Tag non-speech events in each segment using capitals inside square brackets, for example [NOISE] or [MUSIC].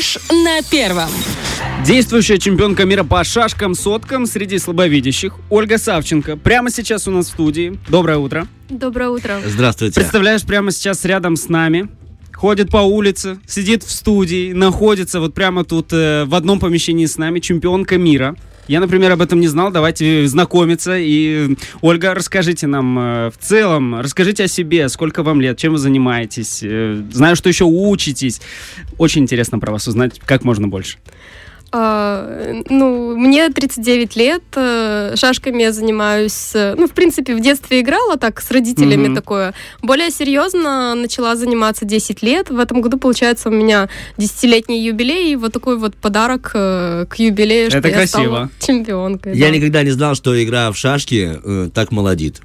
Фреш на первом. Действующая чемпионка мира по шашкам, соткам среди слабовидящих Ольга Савченко. Прямо сейчас у нас в студии. Доброе утро. Доброе утро. Здравствуйте. Представляешь, прямо сейчас рядом с нами. Ходит по улице, сидит в студии, находится вот прямо тут э, в одном помещении с нами чемпионка мира. Я, например, об этом не знал. Давайте знакомиться. И, Ольга, расскажите нам э, в целом, расскажите о себе, сколько вам лет, чем вы занимаетесь. Э, знаю, что еще учитесь. Очень интересно про вас узнать как можно больше. А, ну, мне 39 лет, э, шашками я занимаюсь, э, ну, в принципе, в детстве играла так с родителями Мгм. такое. Более серьезно начала заниматься 10 лет. В этом году, получается, у меня 10-летний юбилей, и вот такой вот подарок э, к юбилею, Это что я красиво. стала чемпионкой. Я да. никогда не знал, что игра в шашки э, так молодит.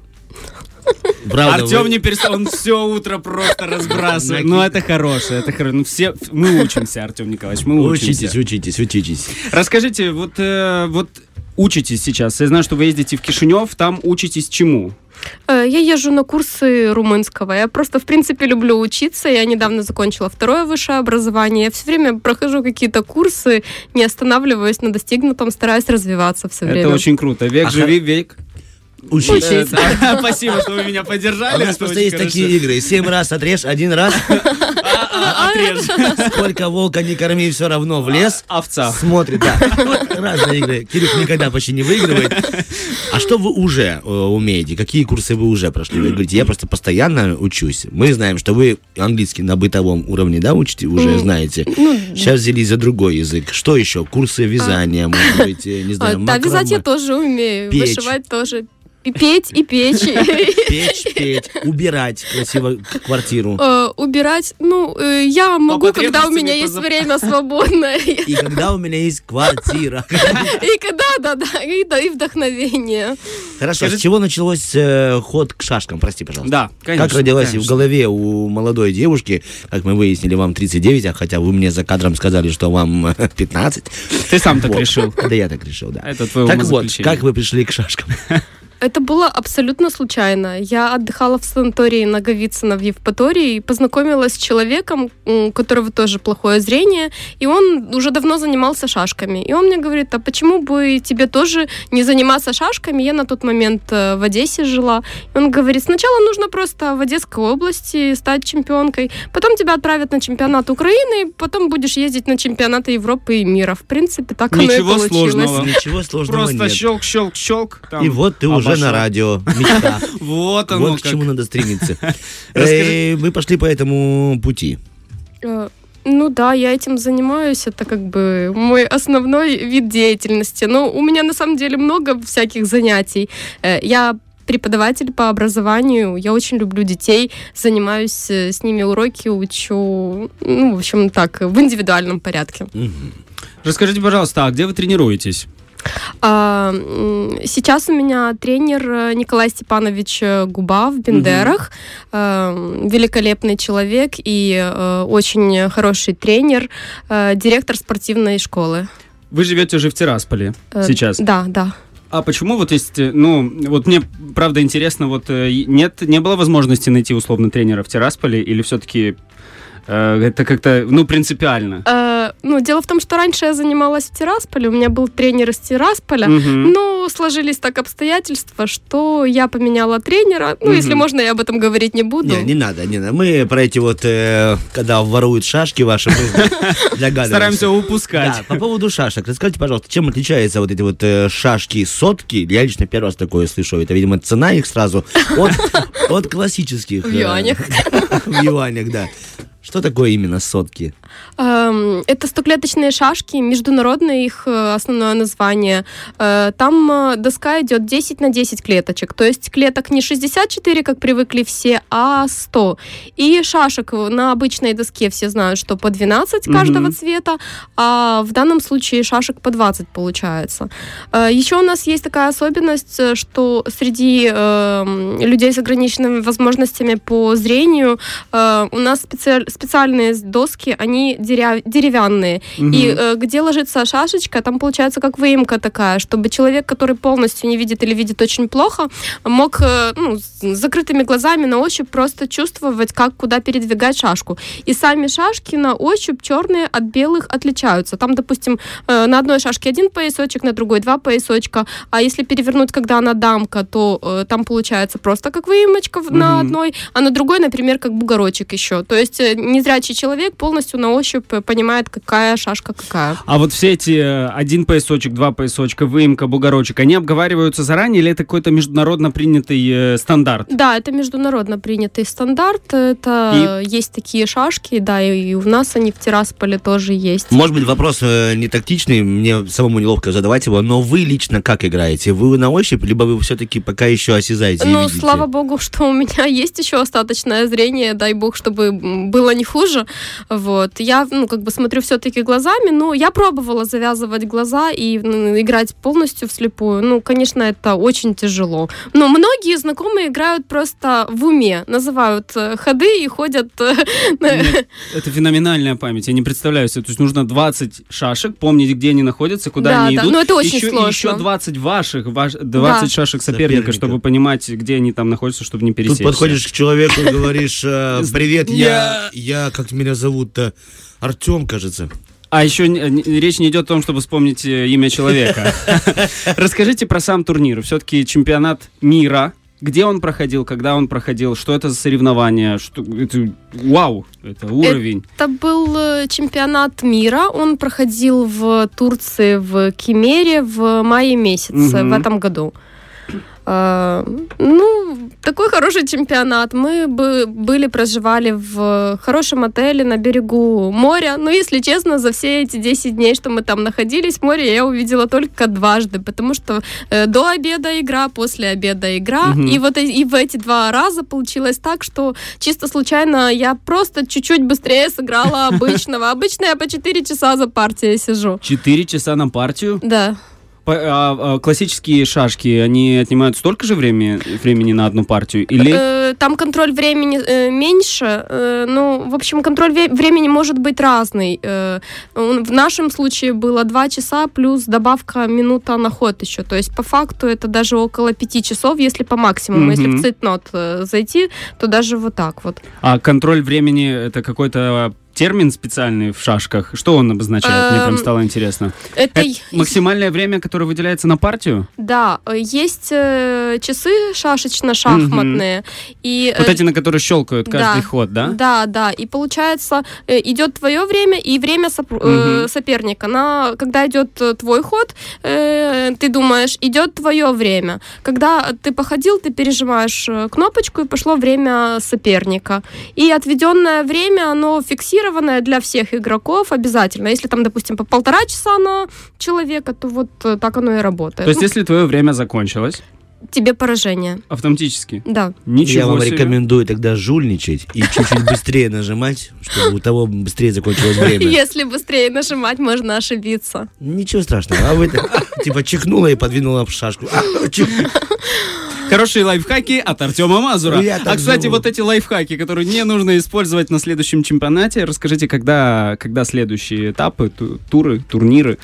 Правда, Артем вы- не перестал, он все утро просто разбрасывает. Ну, это хорошее, это хорошо. Ну, все, мы учимся, Артем Николаевич, мы учимся. Учитесь, учитесь, учитесь. Расскажите, вот, э, вот учитесь сейчас. Я знаю, что вы ездите в Кишинев, там учитесь чему? Э, Я езжу на курсы румынского. Я просто, в принципе, люблю учиться. Я недавно закончила второе высшее образование. Я все время прохожу какие-то курсы, не останавливаюсь на достигнутом, стараюсь развиваться все время. Это очень круто. Век А живи, век. Учитесь. Да. [LAUGHS] Спасибо, что вы меня А поддержали. у нас просто есть такие игры. Семь раз отрежь, один раз. [LAUGHS] А, а, отрежь. [LAUGHS] Сколько волка не корми, все равно в лес. Овца. Смотрит, да. Разные игры. Кирилл никогда почти не выигрывает. А что вы уже э, умеете? Какие курсы вы уже прошли? Вы говорите, я просто постоянно учусь. Мы знаем, что вы английский на бытовом уровне, да, учите, уже М, знаете. Ну, Сейчас взялись за другой язык. Что еще? Курсы вязания, может быть, не а, знаю, да, вязать я тоже умею. Вышивать тоже. И петь, и печь. [LAUGHS] Печь, петь, убирать красиво квартиру. Э, Убирать, ну, э, я могу, когда у меня есть время [LAUGHS] свободное. И когда у меня есть квартира. И когда, да-да, и да, и вдохновение. Хорошо, с чего началось э, ход к шашкам? Прости, пожалуйста. Да, конечно. Как родилась в голове у молодой девушки, как мы выяснили, вам 39, а хотя вы мне за кадром сказали, что вам э, 15. Ты сам так решил. Да я так решил, да. Это твое Так вот, как вы пришли к шашкам? [LAUGHS] Это было абсолютно случайно. Я отдыхала в санатории Наговицына в Евпатории и познакомилась с человеком, у которого тоже плохое зрение, и он уже давно занимался шашками. И он мне говорит, а почему бы тебе тоже не заниматься шашками? Я на тот момент э, в Одессе жила. И он говорит, сначала нужно просто в Одесской области стать чемпионкой, потом тебя отправят на чемпионат Украины, потом будешь ездить на чемпионаты Европы и мира. В принципе, так оно и Ничего получилось. сложного. Ничего сложного Просто нет. щелк, щелк, щелк. там И вот ты уже обошел. на радио. Мечта. [LAUGHS] Вот оно Вот к как. чему надо стремиться. [LAUGHS] Расскажи- Э, Мы пошли по этому пути. Э, Ну да, я этим занимаюсь, это как бы мой основной вид деятельности. Но у меня на самом деле много всяких занятий. Э, Я преподаватель по образованию, я очень люблю детей, занимаюсь э, с ними уроки, учу, ну, в общем, так, в индивидуальном порядке. Расскажите, пожалуйста, а где вы тренируетесь? А, Сейчас у меня тренер э, Николай Степанович э, Губа в Бендерах. Э, Великолепный человек и очень хороший тренер, директор спортивной школы. Вы живете уже в Тирасполе Э, сейчас. Да, да. А почему вот есть, ну, вот мне правда интересно, вот нет, не было возможности найти условно тренера в Тирасполе или все-таки это как-то, ну, принципиально? Э, Ну, дело в том, что раньше я занималась в Тирасполе, у меня был тренер из Тирасполя, Мгм. но сложились так обстоятельства, что я поменяла тренера. Ну, если Мгм. можно, я об этом говорить не буду. Не, не надо, не надо. Мы про эти вот, э, когда воруют шашки ваши, мы. [LAUGHS] Стараемся упускать. Да, по поводу шашек. Расскажите, пожалуйста, чем отличаются вот эти вот э, шашки сотки? Я лично первый раз такое слышу. Это, видимо, цена их сразу от, [LAUGHS] от классических. В э, юанях. [LAUGHS] В юанях, да. Что такое именно сотки? Эм, Это стоклеточные шашки, международное их э, основное название. Э, Там э, доска идет 10 на 10 клеточек, то есть клеток не 64, как привыкли все, а 100. И шашек на обычной доске все знают, что по 12 каждого Мгм. цвета, а в данном случае шашек по 20 получается. Еще у нас есть такая особенность, что среди эм, людей с ограниченными возможностями по зрению у нас специаль- специальные доски, они деря- деревянные. Мгм. И э, где ложится шашечка, там получается как выемка такая, чтобы человек, который полностью не видит или видит очень плохо, мог э, ну, с закрытыми глазами на ощупь просто чувствовать, как куда передвигать шашку. И сами шашки на ощупь черные от белых отличаются. Там, допустим, э, на одной шашке один поясочек, на другой два поясочка. А если перевернуть, когда она дамка, то э, там получается просто как выемочка в- на одной, а на другой, например, как бугорочек еще. То есть э, незрячий человек полностью на ощупь э, понимает, какая шашка какая. А вот все эти э, один поясочек, два поясочка, выемка, бугорочек, они обговариваются заранее или это какой-то международно принятый э, стандарт? Да, это международно принятый стандарт. Это есть такие шашки, да, и у нас они в Тирасполе тоже есть. Может быть, вопрос э, не тактичный, мне самому неловко задавать его, но вы лично как играете? Вы на ощупь, либо вы все-таки пока еще осязаете и Ну, слава богу, [LAUGHS] что у меня есть еще остаточное зрение, дай бог, чтобы было не хуже. Вот. Я, ну, как бы смотрю все-таки глазами, но я пробовала завязывать глаза и м, играть полностью вслепую. Ну, конечно, это очень тяжело. Но многие знакомые играют просто в уме, называют э, ходы и ходят... э, [LAUGHS] Нет, Это феноменальная память. Я не представляю себе. То есть нужно 20 шашек, помнить, где они находятся, куда Да, они да. идут. Ну, это очень еще, сложно. И еще 20 ваших, ваш, 20 Да. шашек соперника, Соперника. чтобы понимать, где они там находятся, чтобы не Тут пересечься. подходишь к человеку и говоришь, э, [LAUGHS] привет, я, Я- как меня зовут-то? Артем, кажется. А еще речь не идет о том, чтобы вспомнить э, имя человека. [LAUGHS] Расскажите про сам турнир. Все-таки чемпионат мира. Где он проходил, когда он проходил, что это за соревнования, что это вау, это уровень. Это был э, чемпионат мира. Он проходил в Турции, в Кемере в мае месяце Мгм. в этом году. А, ну, такой хороший чемпионат. Мы бы были, проживали в хорошем отеле на берегу моря. Но, если честно, за все эти 10 дней, что мы там находились, море я увидела только дважды, потому что э, до обеда игра, после обеда игра. Мгм. И вот и в эти два раза получилось так, что чисто случайно я просто чуть-чуть быстрее сыграла [LAUGHS] обычного. Обычно я по 4 часа за партией сижу. Четыре часа на партию. Да. По- а, а, классические шашки, они отнимают столько же времени, времени на одну партию? Или Э, Там контроль времени э, меньше. э, Ну, в общем, контроль времени может быть разный. В нашем случае было 2 часа плюс добавка минута на ход еще. То есть, по факту, это даже около 5 часов, если по максимуму. Если Мгм. в цитнот зайти, то даже вот так вот. а контроль времени это какой-то термин специальный в шашках? Что он обозначает? Мне прям Эм, стало интересно. Это [LAUGHS] максимальное время, которое выделяется на партию? Да, э, есть э, часы шашечно-шахматные. И, Вот э, эти, на которые щелкают каждый да. ход, да? Да, да. И получается, э, идет твое время и время соперника. На, когда идет твой ход, ты думаешь, идет твое время. Когда ты походил, ты пережимаешь кнопочку, и пошло время соперника. И отведенное время, оно фиксированное для всех игроков обязательно. Если там, допустим, по полтора часа на человека, то вот э, так оно и работает. То есть, Ну, если твое время закончилось, тебе поражение. автоматически, Да. ничего Я вам себе. рекомендую тогда жульничать и чуть-чуть быстрее нажимать, чтобы у того быстрее закончилось [LAUGHS] время. Если быстрее нажимать, можно ошибиться. Ничего страшного. А вы типа чихнула и подвинула шашку. [LAUGHS] Хорошие лайфхаки от Артема Мазура. А, кстати, думал. вот эти лайфхаки, которые не нужно использовать на следующем чемпионате, расскажите, когда, когда следующие этапы, ту- туры, турниры,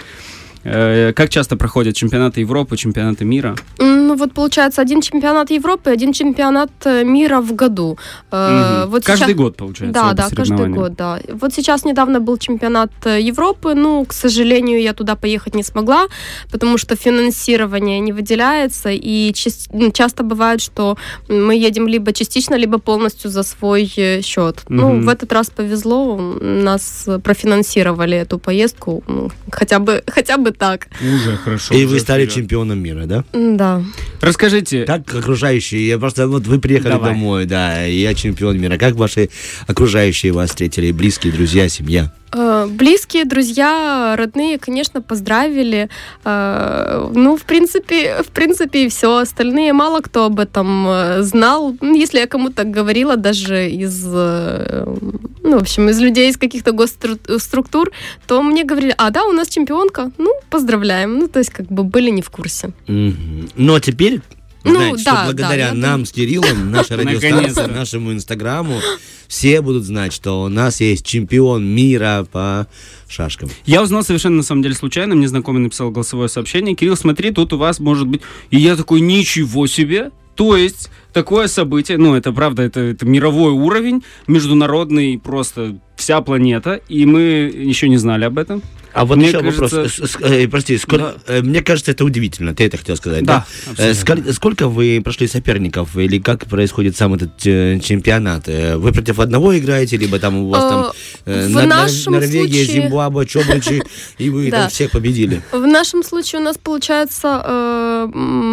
как часто проходят чемпионаты Европы, чемпионаты мира? Ну вот получается один чемпионат Европы, один чемпионат э, мира в году. Э, Мгм. Вот каждый сейчас- год, получается, Да, да, каждый год, да. Вот сейчас недавно был чемпионат э, Европы, ну, к сожалению, я туда поехать не смогла, потому что финансирование не выделяется, и ну, часто бывает, что мы едем либо частично, либо полностью за свой э, счет. Ну, Мгм. в этот раз повезло, нас э, профинансировали эту поездку, ну, хотя бы, хотя бы так. Уже хорошо. И уже вы стали вперед. чемпионом мира, да? Да. Расскажите, Как окружающие? Я просто, вот вы приехали Давай. домой, да, и я чемпион мира. Как ваши окружающие вас встретили? Близкие, друзья, семья? Э, Близкие, друзья, родные, конечно, поздравили. Э, Ну, в принципе, в принципе, и все. Остальные мало кто об этом э, знал. Ну, Если я кому-то говорила, даже из, ну, в общем, из людей из каких-то госструктур, то мне говорили, а, да, у нас чемпионка, ну, поздравляем. Ну, то есть, как бы были не в курсе. Ну, а теперь Ну, знать, что да, благодаря да, нам с Кириллом, нашей радиостанции, нашему инстаграму, все будут знать, что у нас есть чемпион мира по шашкам. Я узнал совершенно на самом деле случайно, мне знакомый написал голосовое сообщение. Кирилл, смотри, тут у вас может быть... И я такой, ничего себе! То есть такое событие, ну это правда, это, это мировой уровень, международный просто вся планета, и мы еще не знали об этом. А вот Мне еще кажется- вопрос. С- э, прости, сколько- э, мне кажется, это удивительно. Ты это хотел сказать, да? Да, Э, сколь- Сколько вы прошли соперников, или как происходит сам этот э, чемпионат? Э, Вы против одного играете, либо там у вас там э, в Нор- Нор- нашем Норвегия, случае- Зимбабве, Чобричи, [LAUGHS] и вы Да. там всех победили? В нашем случае у нас, получается, э,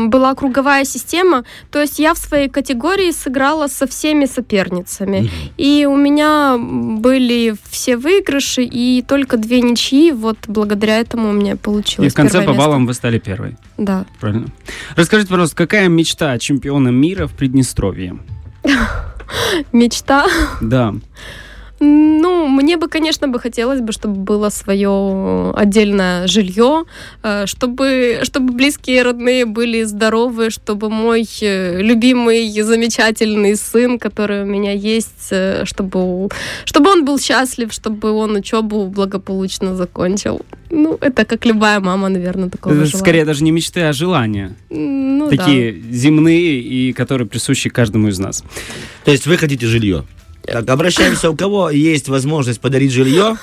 была круговая система. То есть я в своей категории сыграла со всеми соперницами. И у меня были все выигрыши и только две ничьи. Вот благодаря этому у меня получилось И в конце по баллам вы стали первой. Да. Правильно. Расскажите, пожалуйста, какая мечта чемпиона мира в Приднестровье? [LAUGHS] Мечта. Да. Ну, мне бы, конечно, бы хотелось бы, чтобы было свое отдельное жилье, э, чтобы, чтобы близкие родные были здоровы, чтобы мой э, любимый, замечательный сын, который у меня есть, э, чтобы, чтобы он был счастлив, чтобы он учебу благополучно закончил. Ну, это как любая мама, наверное, такого Это желает. скорее даже не мечты, а желания. Ну, да. Такие земные и которые присущи каждому из нас. То есть вы хотите жилье? Так, обращаемся, у кого есть возможность подарить жилье,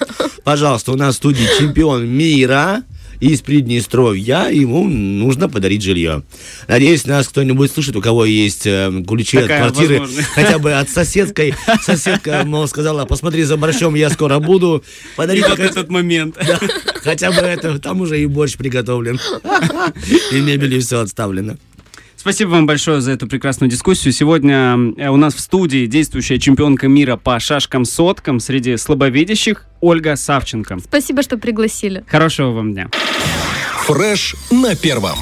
пожалуйста, у нас в студии чемпион мира из Приднестровья, ему нужно подарить жилье. Надеюсь, нас кто-нибудь слушает, у кого есть э, ключи Такая от квартиры, возможность. хотя бы от соседской. Соседка, мол, сказала, посмотри за борщом, я скоро буду. Подари вот этот момент. Да, хотя бы это, там уже и борщ приготовлен. [LAUGHS] И мебель, и все отставлено. Спасибо вам большое за эту прекрасную дискуссию. Сегодня э, у нас в студии действующая чемпионка мира по шашкам-соткам среди слабовидящих Ольга Савченко. Спасибо, что пригласили. Хорошего вам дня. Фреш на первом.